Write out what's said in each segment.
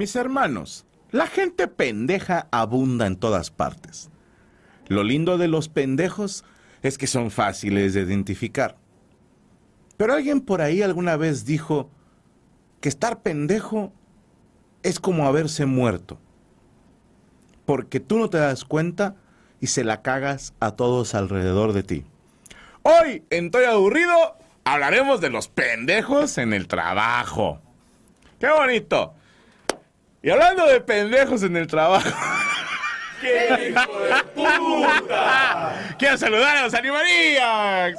Mis hermanos, la gente pendeja abunda en todas partes. Lo lindo de los pendejos es que son fáciles de identificar. Pero alguien por ahí alguna vez dijo que estar pendejo es como haberse muerto. Porque tú no te das cuenta y se la cagas a todos alrededor de ti. Hoy, en Estoy Aburrido, hablaremos de los pendejos en el trabajo. ¡Qué bonito! Y hablando de pendejos en el trabajo. ¡Qué hijo de puta! Quiero saludar a los Animaníacs.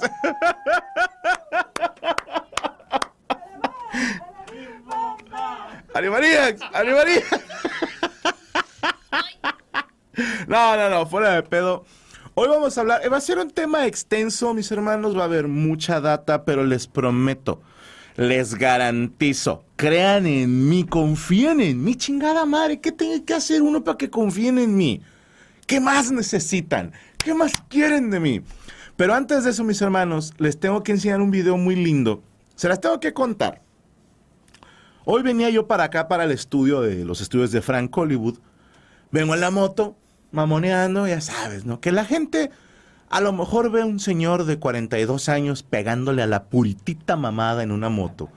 Animaníacs, Animaníacs. No, no, no, fuera de pedo. Hoy vamos a hablar, va a ser un tema extenso, mis hermanos, va a haber mucha data, pero les prometo, les garantizo, crean en mí, confíen en mí, chingada madre, ¿qué tiene que hacer uno para que confíen en mí? ¿Qué más necesitan? ¿Qué más quieren de mí? Pero antes de eso, mis hermanos, les tengo que enseñar un video muy lindo. Se las tengo que contar. Hoy venía yo para acá, para el estudio de los estudios de Frank Hollywood. Vengo en la moto, mamoneando, ya sabes, ¿no? Que la gente a lo mejor ve a un señor de 42 años pegándole a la puritita mamada en una moto.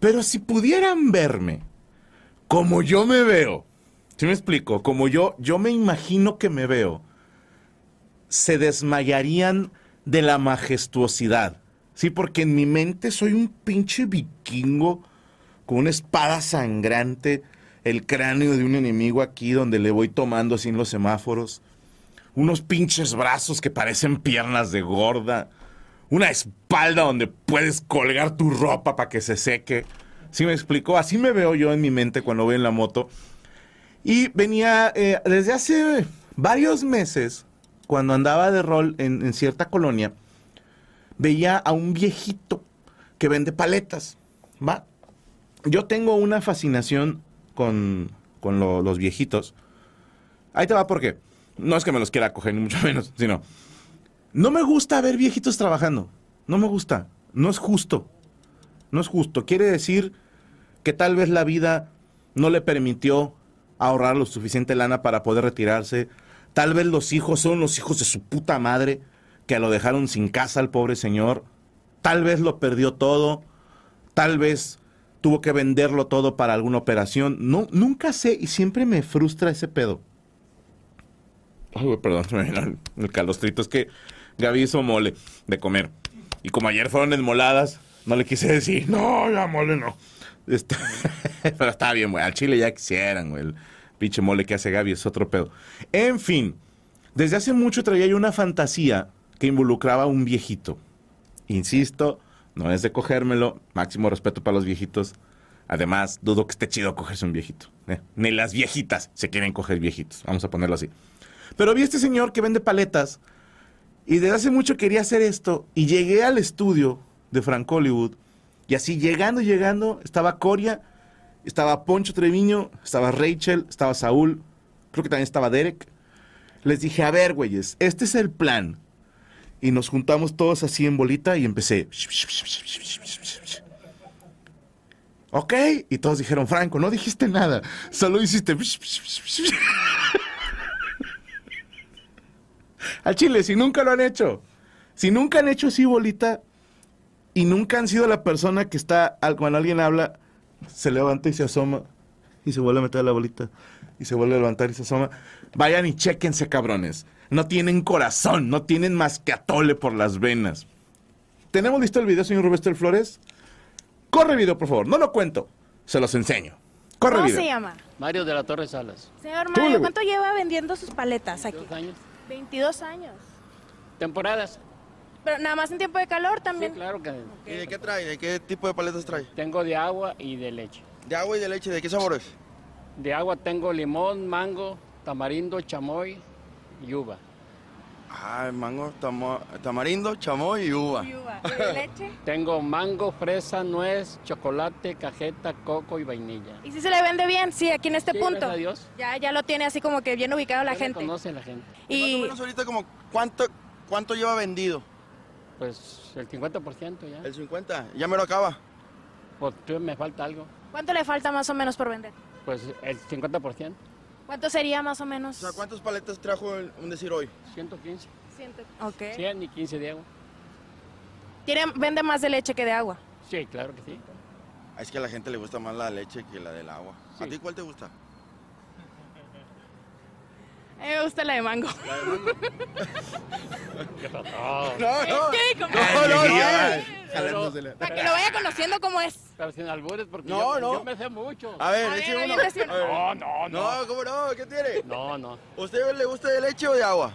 Pero si pudieran verme como yo me veo, ¿sí me explico? Como yo, yo me imagino que me veo, se desmayarían de la majestuosidad. Sí, porque en mi mente soy un pinche vikingo con una espada sangrante, el cráneo de un enemigo aquí donde le voy tomando sin los semáforos unos pinches brazos que parecen piernas de gorda, una espalda donde puedes colgar tu ropa para que se seque. ¿Sí me explicó? Así me veo yo en mi mente cuando voy en la moto. Y venía eh, desde hace varios meses, cuando andaba de rol en, cierta colonia, veía a un viejito que vende paletas. ¿va? Yo tengo una fascinación con, los viejitos. Ahí te va por qué. No es que me los quiera coger, ni mucho menos, sino. No me gusta ver viejitos trabajando. No me gusta. No es justo. No es justo. Quiere decir que tal vez la vida no le permitió ahorrar lo suficiente lana para poder retirarse. Tal vez los hijos son los hijos de su puta madre que lo dejaron sin casa al pobre señor. Tal vez lo perdió todo. Tal vez tuvo que venderlo todo para alguna operación. No, nunca sé y siempre me frustra ese pedo. Ay, perdón, el calostrito. Es que Gaby hizo mole de comer. Y como ayer fueron desmoladas, no le quise decir, no, ya mole no. Este, pero está bien, güey. Al chile ya quisieran, güey. El pinche mole que hace Gaby es otro pedo. En fin, desde hace mucho traía yo una fantasía que involucraba a un viejito. Insisto, no es de cogérmelo. Máximo respeto para los viejitos. Además, dudo que esté chido cogerse un viejito. ¿eh? Ni las viejitas se quieren coger viejitos. Vamos a ponerlo así. Pero vi a este señor que vende paletas y desde hace mucho quería hacer esto y llegué al estudio de Frank Hollywood y así llegando, llegando, estaba Coria, estaba Poncho Treviño, estaba Rachel, estaba Saúl, creo que también estaba Derek. Les dije, a ver, güeyes, este es el plan. y nos juntamos todos así en bolita y empecé. Ok, y todos dijeron, Franco, no dijiste nada, solo hiciste... Al chile, si nunca lo han hecho, si nunca han hecho así bolita y nunca han sido la persona que está, al- cuando alguien habla, se levanta y se asoma y se vuelve a meter la bolita y se vuelve a levantar y se asoma, vayan y chéquense, cabrones. No tienen corazón, no tienen más que atole por las venas. ¿Tenemos listo el video, señor Roberto Flores? Corre video, por favor. No lo cuento. Se los enseño. Corre ¿Cómo video. se llama? Mario de la Torre Salas. Señor Mario. ¿cuánto lleva vendiendo sus paletas aquí? Dos años. 22 años. Temporadas. Pero nada más en tiempo de calor Sí, también. claro que ¿Y de qué trae? ¿De qué tipo de paletas trae? tengo de agua y de leche. De agua y de leche, ¿de qué sabores? De agua tengo limón, mango, tamarindo, chamoy y uva. Ah, mango, tamo- tamarindo, chamoy y uva. Y uva. ¿Y de leche? Tengo mango, fresa, nuez, chocolate, cajeta, coco y vainilla. ¿Y si se le vende bien? Sí, aquí en este Sí, punto. gracias a Dios. Ya, ya lo tiene así como que bien ubicado la gente. conoce la gente. Más o Y menos ahorita como cuánto, cuánto lleva vendido? Pues el 50% ya. El 50, ya me lo acaba. Pues me falta algo. ¿cuánto le falta más o menos por vender? Pues el 50%. ¿Cuánto sería más o menos? O sea, ¿cuántas paletas trajo el- un decir hoy? 115. Ciento- Ok. 100 y 15 de agua. Tiene, vende más de leche que de agua. Sí, claro que sí. Ah, Es que a la gente le gusta más la leche que la del agua. ¿A ti cuál te gusta? A mí me gusta la de mango. ¿Qué pasó? No, no. ¿Qué? ¿Cómo? No, no, no. Jalándosela. Para que lo vaya conociendo cómo es. Pero sin albures porque No, yo, no. yo me sé mucho. A ver, A eche ver, uno. No, no, no. No, ¿cómo no? ¿Qué tiene? No, no. ¿Usted le gusta de leche o de agua?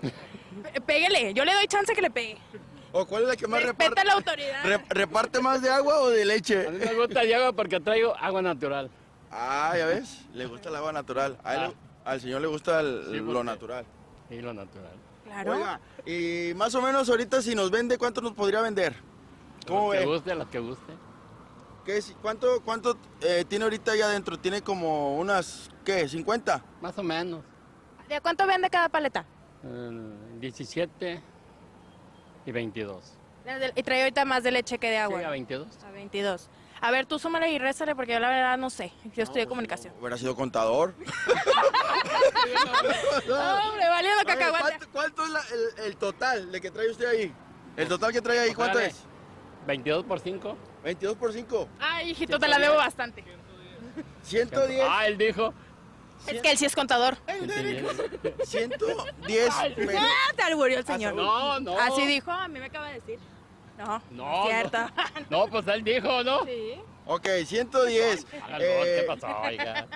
P- Pégale, yo le doy chance que le pegue. ¿O cuál es la que más Respeta reparte? la autoridad. Re- ¿Reparte más de agua o de A mí leche? me gusta de agua porque traigo agua natural. Ah, ya ves, le gusta el agua natural. A él- Ah. Al señor le gusta el- Sí, lo natural. Y lo natural. Claro. Oiga, y más o menos ahorita si nos vende, ¿cuánto nos podría vender? ¿Cómo Los que guste, los que guste. ¿Qué, es- ¿Cuánto, cuánto eh, tiene ahorita allá adentro? Tiene como unas, ¿qué? ¿50? Más o menos. ¿De cuánto vende cada paleta? eh, 17 y 22. Desde- Y trae ahorita más de leche que de agua. Sí, a 22. A 22. A ver, tú súmale y réstale porque yo la verdad no sé. Yo estudié pues, comunicación. Hubiera sido contador. Hombre, valiendo A ver, cacahuate. ¿cuánto, cuánto es la- el, el total de que trae usted ahí? El total que trae ahí, ¿cuánto es? 22 por 5. 22 por 5. Ay, hijito, te la debo bastante. 110. Ah, él dijo. Es que él sí es contador. 110 pesos. Ah, te alburió el señor. No, no. Así dijo, a mí me acaba de decir. No, No, cierto. No, pues él dijo, ¿no? Sí. Ok, 110. Hágalo, Eh, ¿qué pasó, oiga?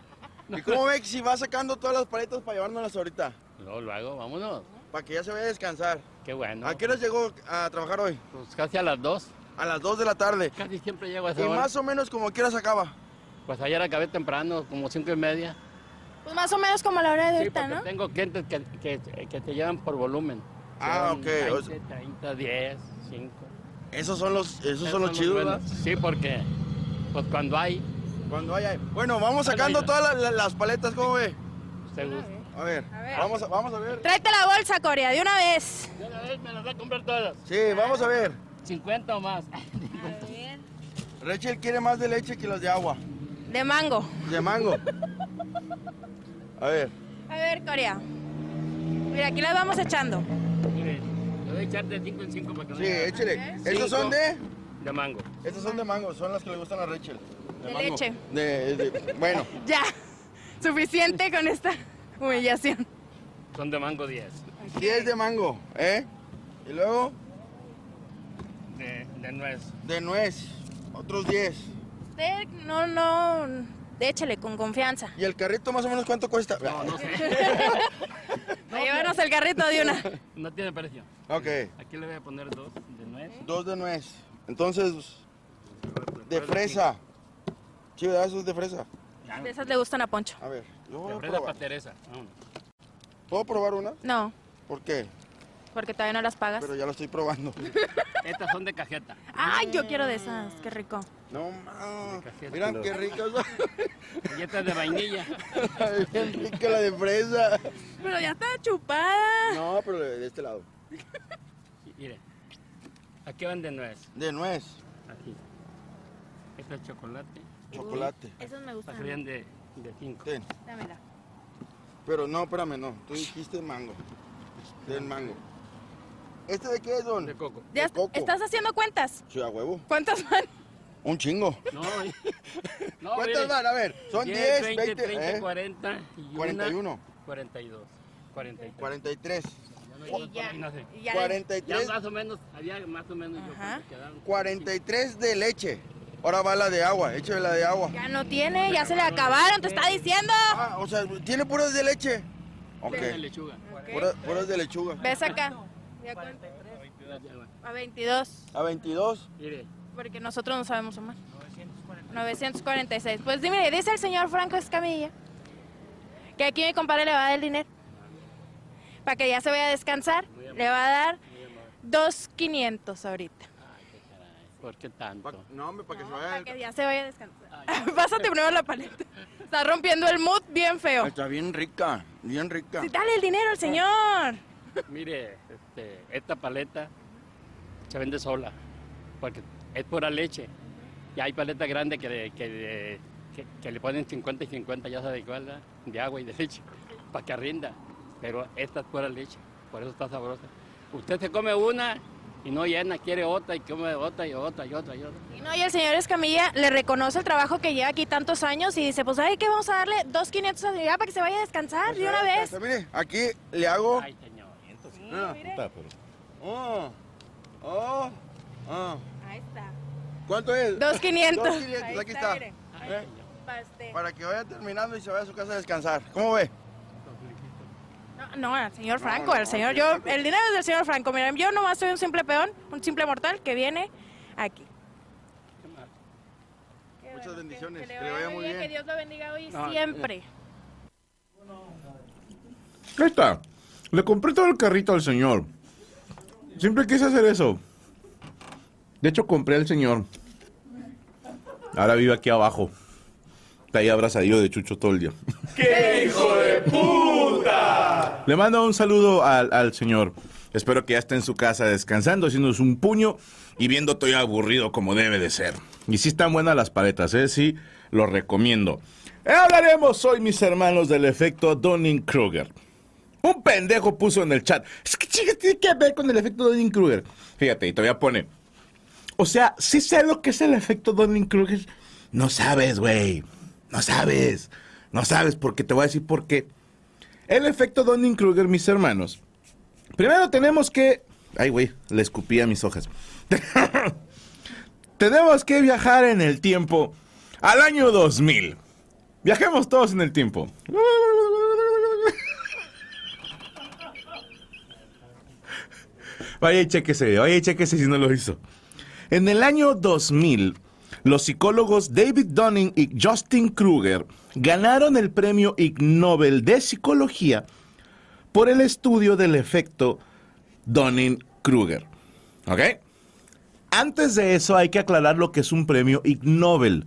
¿Y cómo ve que si va sacando todas las paletas para llevárnoslas ahorita? No, lo hago, vámonos. Para que ya se vaya a descansar. Qué bueno. ¿A qué hora llegó a trabajar hoy? Pues casi a las 2. A las 2 de la tarde. Casi siempre llego a Y esa hora. más o menos como quieras acaba. Pues ayer acabé temprano, como 5 y media. Pues más o menos como a la hora de Sí, ahorita, ¿no? tengo clientes que, que, que te llevan por volumen. Ah, ok, 20, o sea- 30, 10, 5. Esos son los, esos son los chidos, buenos. ¿verdad? Sí, porque pues cuando hay, Cuando haya. Bueno, vamos sacando todas la- la- las paletas, ¿cómo ve? usted gusta. A ver, A ver. Vamos, a, vamos a ver. Tráete la bolsa, Corea, de una vez. De una vez me las voy a comprar todas. Sí, vamos a ver. 50 o más. Rachel quiere más de leche que las de agua. De mango. De mango. A ver. A ver, Corea. Mira, aquí las vamos echando. Voy a echar de 5 en 5 para que Sí, haya- échele. Cinco. Estos son de. De mango. Estos son de mango, son las que le gustan a Rachel. De mango. leche. De, de- bueno, Ya. Suficiente con esta humillación. Son de mango 10. 10 de mango, ¿eh? Y luego De, de nuez. de nuez, otros 10. Usted no, no. Échele con confianza. ¿Y el carrito más o menos cuánto cuesta? No, no sé. A llevarnos el carrito de una. No tiene precio. Ok, Aquí le voy a poner dos de nuez. dos de nuez. Entonces, de fresa. Sí, ¿verdad? Eso es de fresa. De esas le gustan a Poncho. A ver, yo voy De a fresa para probar. Teresa. Vámonos. ¿Puedo probar una? No, ¿Por qué? porque todavía no las pagas. Pero ya lo estoy probando. Estas son de cajeta. Ay, yo quiero de esas. Qué rico. No, ma. Cajeta. Miran qué ricas son. Y esta es de vainilla. Bien rica la de fresa. Pero ya está chupada. No, pero de este lado. Mire, aquí van de nuez. De nuez, Aquí. Este es chocolate. chocolate. Esos me gustan. serían de, de cinco. Ten. Dámela. Pero no, espérame, no. Tú dijiste mango. Del mango. ¿Este de qué es, don? De coco. ¿Ya De coco. estás haciendo cuentas? Sí, a huevo. ¿Cuántas van? Un chingo. No, no ¿Cuántas mire, van? A ver, son 10, 10, 20, 20, 30, ¿eh? 40 y una, 41, 42. 43. 43. Ya no, Y ya. y ya- Ya 43, más o menos, había más o menos yo Ajá. creo que quedaron. 43 de leche. Ahora va la de agua, échale la de agua. Ya no tiene, ya se le acabaron, te está diciendo. Ah, o sea, ¿tiene puras de leche? Ok, De lechuga. puras, puras de lechuga. Ves acá. Ya cuánto. A 22. A 22. Mire, Porque nosotros no sabemos sumar. 946. Pues dime, dice el señor Franco Escamilla que aquí mi compadre le va a dar el dinero. Para que ya se vaya a descansar. Le va a dar 2.500 ahorita. ¿por qué tanto? Pa- no, hombre, para que se Para vaya. que ya se vaya a descansar. Pásate primero la paleta. Está rompiendo el mood bien feo. Está bien rica, bien rica. Sí, dale el dinero al señor. Mire, este, esta paleta se vende sola, porque es pura leche. Y hay paletas grandes que, le- que, le- que- que le ponen 50 y 50, ya sabe cuál, ¿verdad? de agua y de leche, para que rinda. Pero esta es pura leche, por eso está sabrosa. Usted se come una y no llena, quiere otra y come otra y otra y otra y otra. Y no, y el señor Escamilla le reconoce el trabajo que lleva aquí tantos años y dice, pues, ay, ¿qué vamos a darle? 2.500 a ya para que se vaya a descansar de una vez. Mire, aquí le hago. Ay, señor. Ah, Oh, oh, oh. Ahí está. ¿Cuánto es? 2.500. 2.500, Ahí aquí está. mire. ¿Eh? Para que vaya terminando y se vaya a su casa a descansar. ¿Cómo ve? No, no, al señor Franco, no, al señor, yo, el dinero es del señor Franco. Mira, yo nomás soy un simple peón, un simple mortal que viene aquí. Qué Muchas bendiciones, Que, le vaya muy bien, que Dios lo bendiga hoy y No, siempre. Ahí está. Le compré todo el carrito al señor. Siempre quise hacer eso. De hecho, compré al señor. Ahora vive aquí abajo. Está ahí abrazadillo de Chucho todo el día. ¡Qué hijo de puta! Le mando un saludo al, al señor. Espero que ya esté en su casa descansando, haciéndose un puño y viendo todo aburrido como debe de ser. Y sí están buenas las paletas, ¿eh? Sí, lo recomiendo. Hablaremos hoy, mis hermanos, del efecto Donning-Kruger. Un pendejo puso en el chat. Es que chicas, tiene que ver con el efecto Donning-Kruger. Fíjate, y todavía pone. O sea, sí sé lo que es el efecto Donning-Kruger. No sabes, güey. No sabes. No sabes, porque te voy a decir por qué. El efecto Donning-Kruger, mis hermanos. Primero tenemos que... Ay, güey, le escupí a mis hojas. tenemos que viajar en el tiempo al año 2000. Viajemos todos en el tiempo. Vaya y chequese, vaya y chequese si no lo hizo. En el año 2000, los psicólogos David Dunning y Justin Kruger ganaron el premio Ig Nobel de Psicología por el estudio del efecto Dunning-Kruger. ¿Ok? Antes de eso hay que aclarar lo que es un premio Ig Nobel.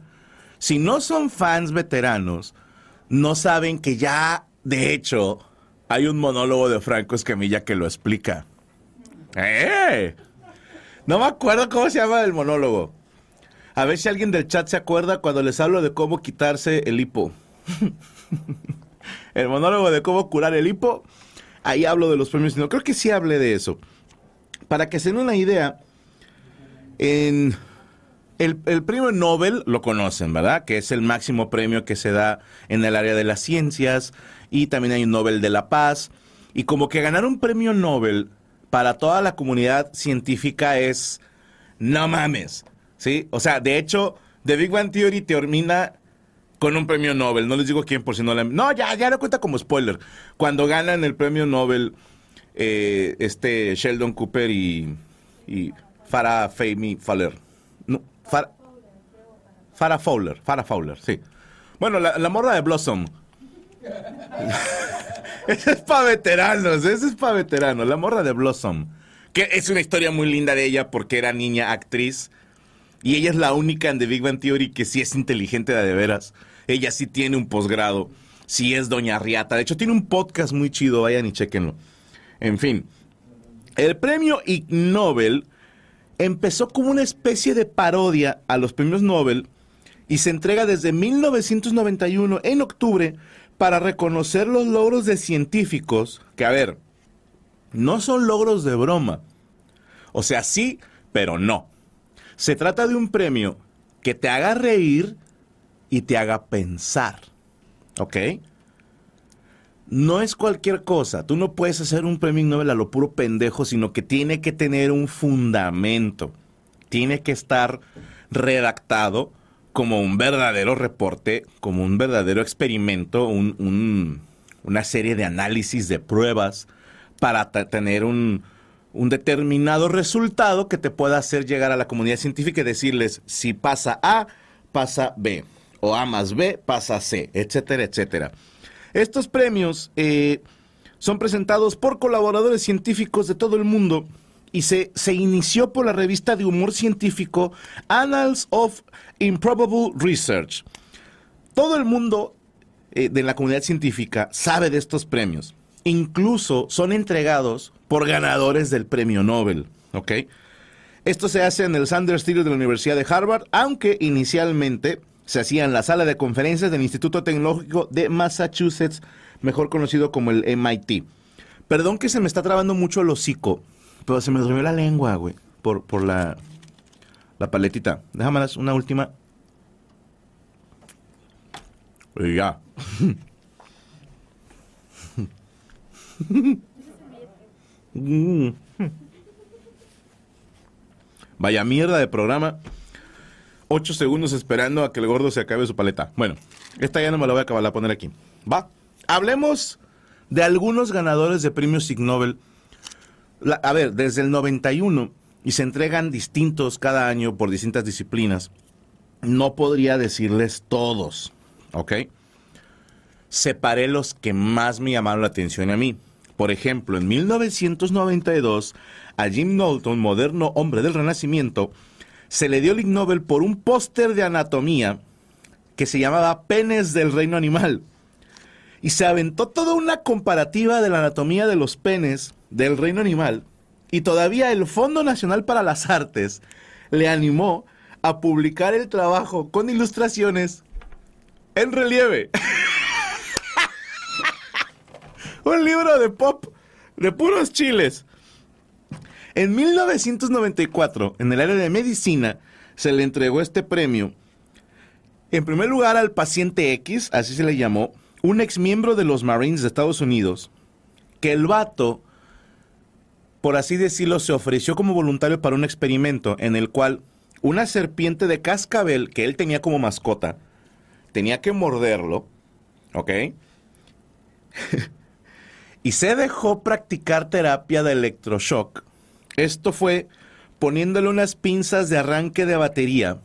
Si no son fans veteranos, no saben que ya, de hecho, hay un monólogo de Franco Escamilla que lo explica. ¡Eh! No me acuerdo cómo se llama el monólogo. A ver si alguien del chat se acuerda cuando les hablo de cómo quitarse el hipo. el monólogo de cómo curar el hipo. Ahí hablo de los premios. No, creo que sí hablé de eso. Para que se den una idea, en el, el premio Nobel lo conocen, ¿verdad? Que es el máximo premio que se da en el área de las ciencias. Y también hay un Nobel de la Paz. Y como que ganar un premio Nobel para toda la comunidad científica es no mames, ¿sí? O sea, de hecho, The Big Bang Theory termina con un premio Nobel. No les digo quién por si no le... No, ya, ya lo cuenta como spoiler. Cuando ganan el premio Nobel, eh, este Sheldon Cooper y, y Farah Fahmy Fowler. No, Farah, Farah Fowler, Farah Fowler, sí. Bueno, la, la morra de Blossom. Ese es para veteranos, ese es para veteranos. La morra de Blossom. Que es una historia muy linda de ella porque era niña actriz. Y ella es la única en The Big Bang Theory que sí es inteligente de, de veras. Ella sí tiene un posgrado. Sí es Doña Riata. De hecho, tiene un podcast muy chido. Vayan y chequenlo. En fin. El premio Ig Nobel empezó como una especie de parodia a los premios Nobel y se entrega desde 1991 en octubre para reconocer los logros de científicos que, a ver, no son logros de broma. O sea, sí, pero no. Se trata de un premio que te haga reír y te haga pensar. ¿Ok? No es cualquier cosa. Tú no puedes hacer un premio Nobel a lo puro pendejo, sino que tiene que tener un fundamento. Tiene que estar redactado como un verdadero reporte, como un verdadero experimento, una serie de análisis, de pruebas, para tener un, un determinado resultado que te pueda hacer llegar a la comunidad científica y decirles si pasa A, pasa B, o A más B pasa C, etcétera, etcétera. Estos premios eh, son presentados por colaboradores científicos de todo el mundo y se, se, inició por la revista de humor científico Annals of Improbable Research. Todo el mundo eh, de la comunidad científica sabe de estos premios. Incluso son entregados por ganadores del premio Nobel. Esto se hace en el Sanders Studio de la Universidad de Harvard, aunque inicialmente se hacía en la sala de conferencias del Instituto Tecnológico de Massachusetts, mejor conocido como el MIT. Perdón que se me está trabando mucho el hocico, pero se me durmió la lengua, güey, por, por la, la paletita. Déjame una última. Ya. Vaya mierda de programa. Ocho segundos esperando a que el gordo se acabe su paleta. Bueno, esta ya no me la voy a acabar a poner aquí. Va. Hablemos de algunos ganadores de premios Ig Nobel. A ver, desde el 91 y se entregan distintos cada año por distintas disciplinas. No podría decirles todos, ¿ok? Separé los que más me llamaron la atención a mí. Por ejemplo, en 1992, a Jim Knowlton, moderno hombre del Renacimiento, se le dio el Ig Nobel por un póster de anatomía que se llamaba Penes del Reino Animal. Y se aventó toda una comparativa de la anatomía de los penes del reino animal. Y todavía el Fondo Nacional para las Artes le animó a publicar el trabajo con ilustraciones en relieve. Un libro de pop de puros chiles. En 1994, en el área de medicina, se le entregó este premio, en primer lugar al paciente X, así se le llamó, un ex miembro de los Marines de Estados Unidos, que el vato, por así decirlo, se ofreció como voluntario para un experimento en el cual una serpiente de cascabel que él tenía como mascota, tenía que morderlo, ¿ok? y se dejó practicar terapia de electroshock esto fue poniéndole unas pinzas de arranque de batería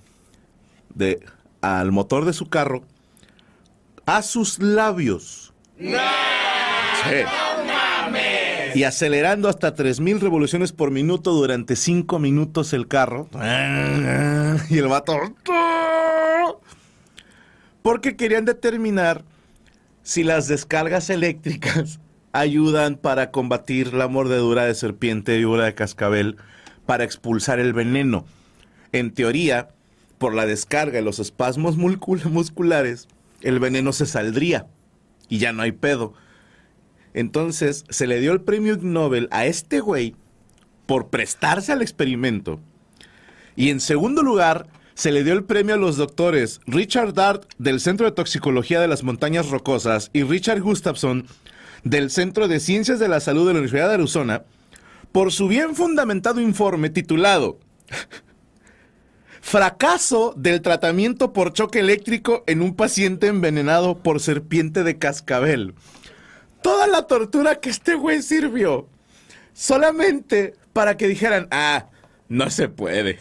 de, al motor de su carro a sus labios. Y acelerando hasta 3.000 revoluciones por minuto durante 5 minutos el carro. Y el vato... Porque querían determinar si las descargas eléctricas ayudan para combatir la mordedura de serpiente y víbora de cascabel para expulsar el veneno. En teoría, por la descarga y los espasmos musculares, el veneno se saldría y ya no hay pedo. Entonces se le dio el premio Nobel a este güey por prestarse al experimento. Y en segundo lugar, se le dio el premio a los doctores Richard Dart del Centro de Toxicología de las Montañas Rocosas y Richard Gustafson del Centro de Ciencias de la Salud de la Universidad de Arizona por su bien fundamentado informe titulado Fracaso del tratamiento por choque eléctrico en un paciente envenenado por serpiente de cascabel. Toda la tortura que este güey sirvió solamente para que dijeran, ah, no se puede.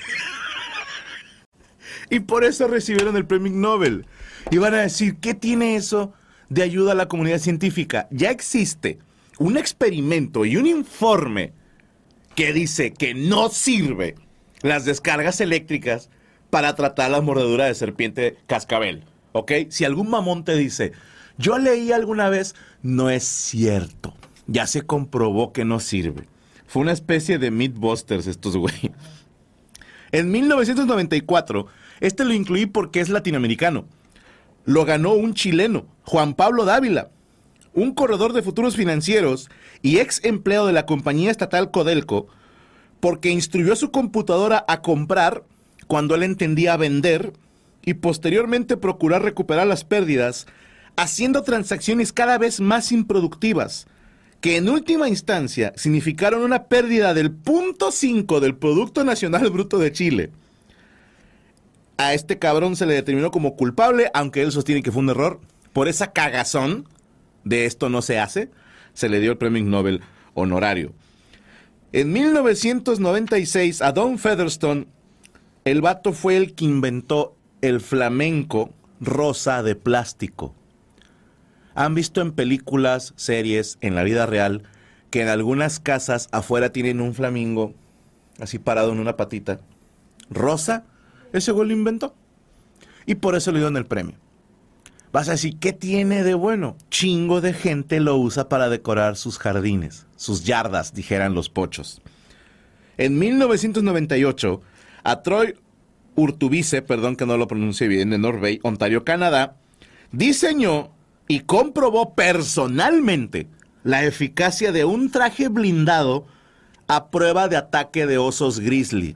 y por eso recibieron el premio Nobel. Y van a decir, ¿qué tiene eso de ayuda a la comunidad científica. Ya existe un experimento y un informe que dice que no sirve las descargas eléctricas para tratar la mordedura de serpiente cascabel. ¿Ok? Si algún mamón te dice, yo leí alguna vez, no es cierto. Ya se comprobó que no sirve. Fue una especie de Meatbusters estos güey. En 1994, este lo incluí porque es latinoamericano. Lo ganó un chileno, Juan Pablo Dávila, un corredor de futuros financieros y ex empleado de la compañía estatal Codelco, porque instruyó a su computadora a comprar cuando él entendía vender y posteriormente procurar recuperar las pérdidas, haciendo transacciones cada vez más improductivas, que en última instancia significaron una pérdida del 0.5 del Producto Nacional Bruto de Chile. A este cabrón se le determinó como culpable, aunque él sostiene que fue un error, por esa cagazón de esto no se hace, se le dio el premio Nobel honorario. En 1996 a Don Featherstone, el vato fue el que inventó el flamenco rosa de plástico. Han visto en películas, series, en la vida real, que en algunas casas afuera tienen un flamingo así parado en una patita. Rosa, ese güey lo inventó. Y por eso le dieron el premio. Vas a decir, ¿qué tiene de bueno? Chingo de gente lo usa para decorar sus jardines, sus yardas, dijeran los pochos. En 1998, a Troy Urtubice, perdón que no lo pronuncie bien, de Norway, Ontario, Canadá, diseñó y comprobó personalmente la eficacia de un traje blindado a prueba de ataque de osos grizzly.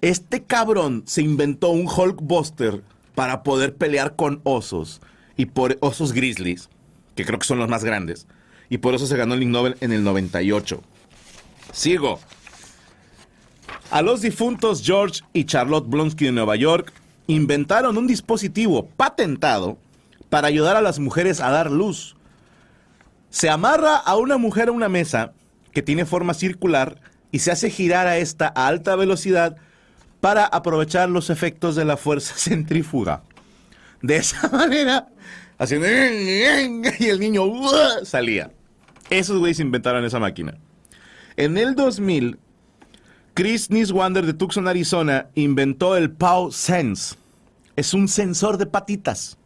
Este cabrón se inventó un Hulkbuster para poder pelear con osos y por osos grizzlies, que creo que son los más grandes, y por eso se ganó el Ig Nobel en el 98. Sigo. A los difuntos George y Charlotte Blonsky de Nueva York inventaron un dispositivo patentado para ayudar a las mujeres a dar luz. Se amarra a una mujer a una mesa que tiene forma circular y se hace girar a esta a alta velocidad para aprovechar los efectos de la fuerza centrífuga. De esa manera, haciendo y el niño salía. Esos güeyes inventaron esa máquina. En el 2000, Chris Niswander de Tucson, Arizona, inventó el Pau Sense. Es un sensor de patitas.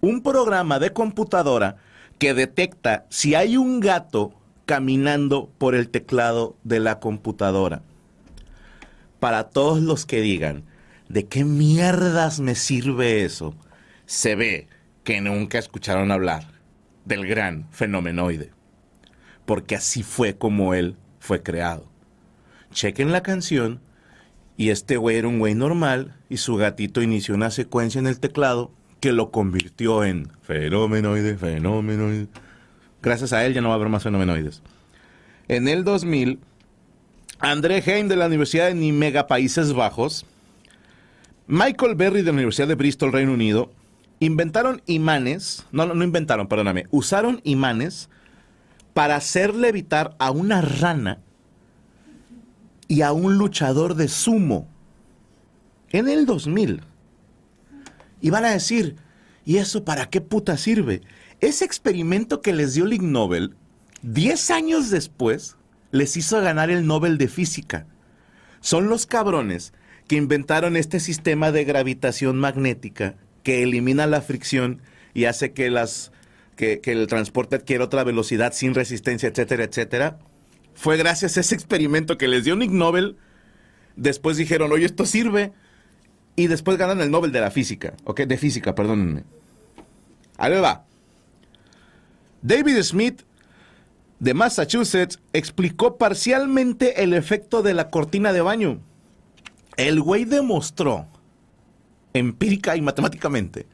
Un programa de computadora que detecta si hay un gato caminando por el teclado de la computadora. Para todos los que digan, ¿de qué mierdas me sirve eso? Se ve que nunca escucharon hablar del gran fenomenoide. Porque así fue como él fue creado chequen la canción y este güey era un güey normal y su gatito inició una secuencia en el teclado que lo convirtió en fenomenoide, fenomenoide. Gracias a él ya no va a haber más fenomenoides. En el 2000, André Heim de la Universidad de Nimega, Países Bajos, Michael Berry de la Universidad de Bristol, Reino Unido, inventaron imanes, no, no inventaron, perdóname, usaron imanes para hacer levitar a una rana y a un luchador de sumo en el 2000. Y van a decir, ¿y eso para qué puta sirve? Ese experimento que les dio el Ig Nobel, 10 años después, les hizo ganar el Nobel de Física. Son los cabrones que inventaron este sistema de gravitación magnética que elimina la fricción y hace que, las, que, el transporte adquiera otra velocidad sin resistencia, etcétera, etcétera fue gracias a ese experimento que les dio un Ig Nobel. Después dijeron, oye, esto sirve. Y después ganan el Nobel de la física. Ok, de física, perdónenme. Ahí va. David Smith de Massachusetts explicó parcialmente el efecto de la cortina de baño. El güey demostró, empírica y matemáticamente,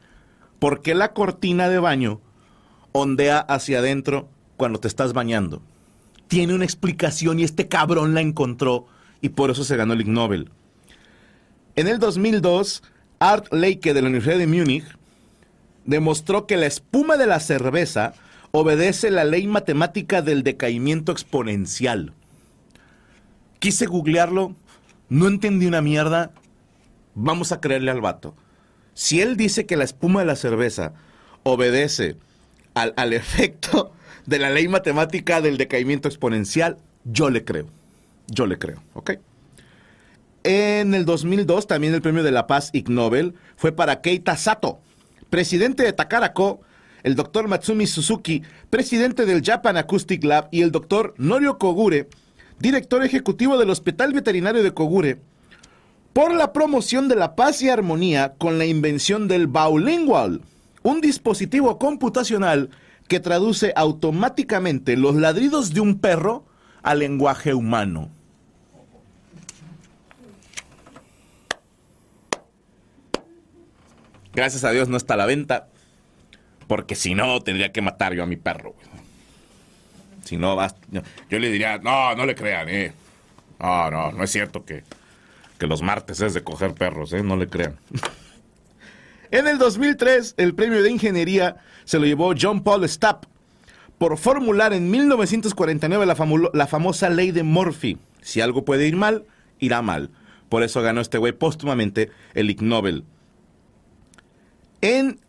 por qué la cortina de baño ondea hacia adentro cuando te estás bañando tiene una explicación y este cabrón la encontró y por eso se ganó el Ig Nobel. En el 2002, Art Leike de la Universidad de Múnich demostró que la espuma de la cerveza obedece la ley matemática del decaimiento exponencial. Quise googlearlo, no entendí una mierda, vamos a creerle al vato. Si él dice que la espuma de la cerveza obedece al, al efecto de la ley matemática del decaimiento exponencial, yo le creo. Yo le creo, ¿ok? En el 2002 también el premio de la paz Ig Nobel fue para Keita Sato, presidente de Takarako, el doctor Matsumi Suzuki, presidente del Japan Acoustic Lab y el doctor Norio Kogure director ejecutivo del Hospital Veterinario de Kogure, por la promoción de la paz y armonía con la invención del Baulingual, un dispositivo computacional que traduce automáticamente los ladridos de un perro al lenguaje humano. Gracias a Dios no está a la venta, porque si no tendría que matar yo a mi perro. Si no, vas, yo, le diría, no, no le crean, eh. No, no, no es cierto que, que los martes es de coger perros, eh, no le crean. en el 2003, el premio de ingeniería se lo llevó John Paul Stapp por formular en 1949 la, la famosa ley de Murphy. Si algo puede ir mal, irá mal. Por eso ganó este güey póstumamente el Ig Nobel. En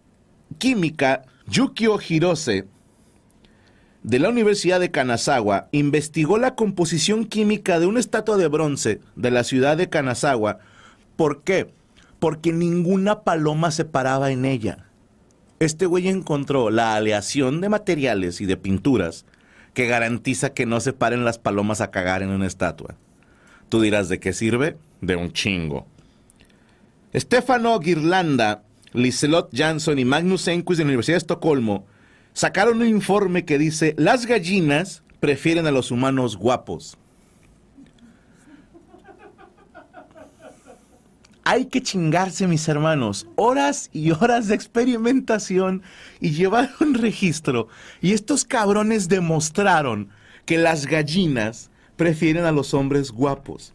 química, Yukio Hirose, de la Universidad de Kanazawa, investigó la composición química de una estatua de bronce de la ciudad de Kanazawa. ¿Por qué? Porque ninguna paloma se paraba en ella. Este güey encontró la aleación de materiales y de pinturas que garantiza que no se paren las palomas a cagar en una estatua. Tú dirás, ¿de qué sirve? De un chingo. Stefano Girlanda, Liselot Jansson y Magnus Enquist de la Universidad de Estocolmo sacaron un informe que dice, las gallinas prefieren a los humanos guapos. hay que chingarse, mis hermanos, horas y horas de experimentación y llevar un registro. Y estos cabrones demostraron que las gallinas prefieren a los hombres guapos.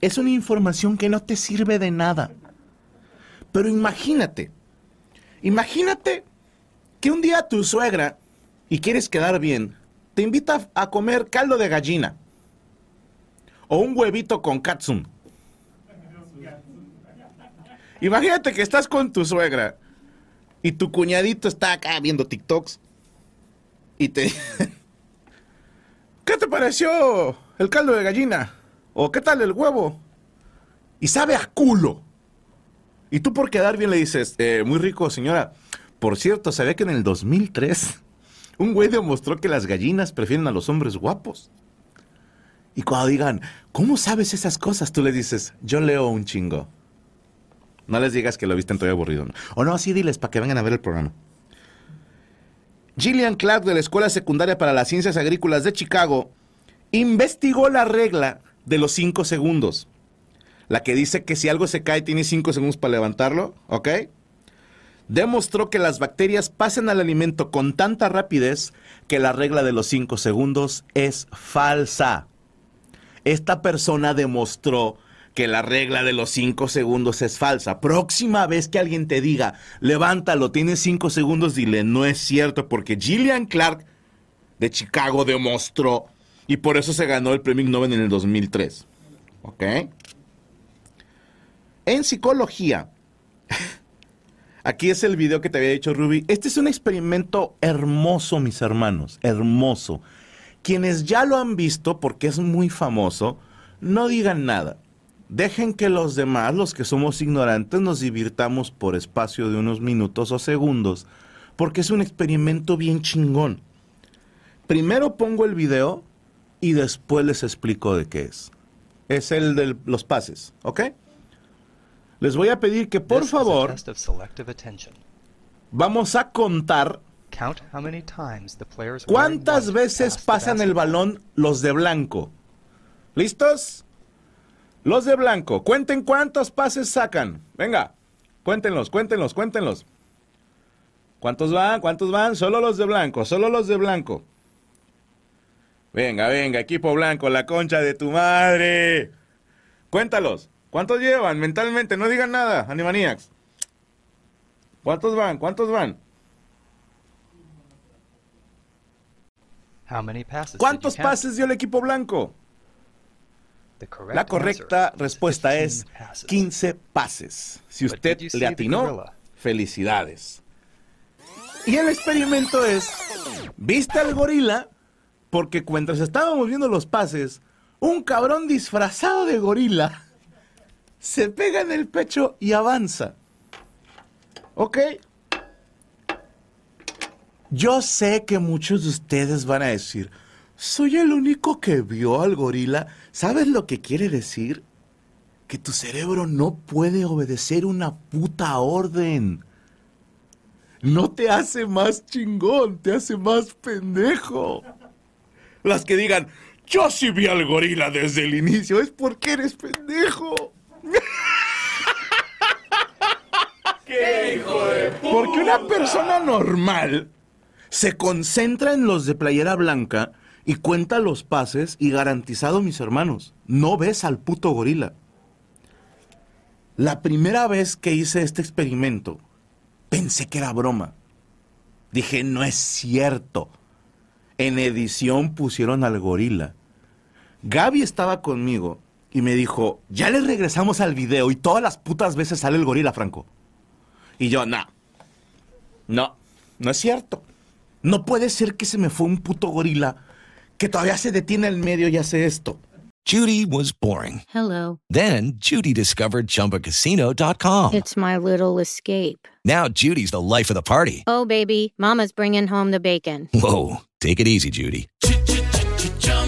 Es una información que no te sirve de nada. Pero imagínate, imagínate que un día tu suegra, y quieres quedar bien, te invita a comer caldo de gallina o un huevito con katsun Imagínate que estás con tu suegra y tu cuñadito está acá viendo TikToks y te ¿Qué te pareció el caldo de gallina? ¿O qué tal el huevo? Y sabe a culo. Y tú por quedar bien le dices, eh, muy rico señora. Por cierto, ve que en el 2003 un güey demostró que las gallinas prefieren a los hombres guapos. Y cuando digan, ¿cómo sabes esas cosas? Tú le dices, yo leo un chingo. No les digas que lo viste en todo aburrido. O no, sí diles para que vengan a ver el programa. Gillian Clark de la Escuela Secundaria para las Ciencias Agrícolas de Chicago investigó la regla de los cinco segundos. La que dice que si algo se cae tiene cinco segundos para levantarlo, ¿ok? Demostró que las bacterias pasan al alimento con tanta rapidez que la regla de los cinco segundos es falsa. Esta persona demostró que la regla de los cinco segundos es falsa. Próxima vez que alguien te diga, levántalo, tienes cinco segundos, dile, no es cierto, porque Gillian Clark de Chicago demostró y por eso se ganó el premio Nobel en el 2003. ¿Ok? En psicología, aquí es el video que te había dicho Ruby. Este es un experimento hermoso, mis hermanos, hermoso. Quienes ya lo han visto, porque es muy famoso, no digan nada. Dejen que los demás, los que somos ignorantes, nos divirtamos por espacio de unos minutos o segundos, porque es un experimento bien chingón. Primero pongo el video y después les explico de qué es. Es el de los pases, ¿ok? Les voy a pedir que por favor vamos a contar cuántas veces pasan el balón los de blanco. ¿Listos? Los de blanco, cuenten cuántos pases sacan. Venga, cuéntenlos, cuéntenlos, cuéntenlos. ¿Cuántos van? ¿Cuántos van? Solo los de blanco, solo los de blanco. Venga, venga, equipo blanco, la concha de tu madre. Cuéntalos. ¿Cuántos llevan mentalmente? No digan nada, Animaniacs. ¿Cuántos van? ¿Cuántos van? ¿Cuántos pases dio el equipo blanco? La correcta respuesta es 15 pases. Si usted le atinó, felicidades. Y el experimento es, ¿viste al gorila? Porque mientras estábamos viendo los pases, un cabrón disfrazado de gorila se pega en el pecho y avanza. ¿Ok? Yo sé que muchos de ustedes van a decir, Soy el único que vio al gorila. ¿Sabes lo que quiere decir? Que tu cerebro no puede obedecer una puta orden. No te hace más chingón, te hace más pendejo. Las que digan, yo sí vi al gorila desde el inicio, es porque eres pendejo. ¡Qué hijo de puta! Porque una persona normal se concentra en los de playera blanca y cuenta los pases y garantizado, mis hermanos, no ves al puto gorila. La primera vez que hice este experimento, pensé que era broma. Dije, no es cierto. En edición pusieron al gorila. Gaby estaba conmigo y me dijo, ya le regresamos al video y todas las putas veces sale el gorila, Franco. Y yo, no. No, no es cierto. No puede ser que se me fue un puto gorila que todavía se detiene en medio y hace esto. Judy was boring. Hello. Then Judy discovered ChumbaCasino.com. It's my little escape. Now Judy's the life of the party. Oh, baby, Mama's bringing home the bacon. Whoa, take it easy, Judy.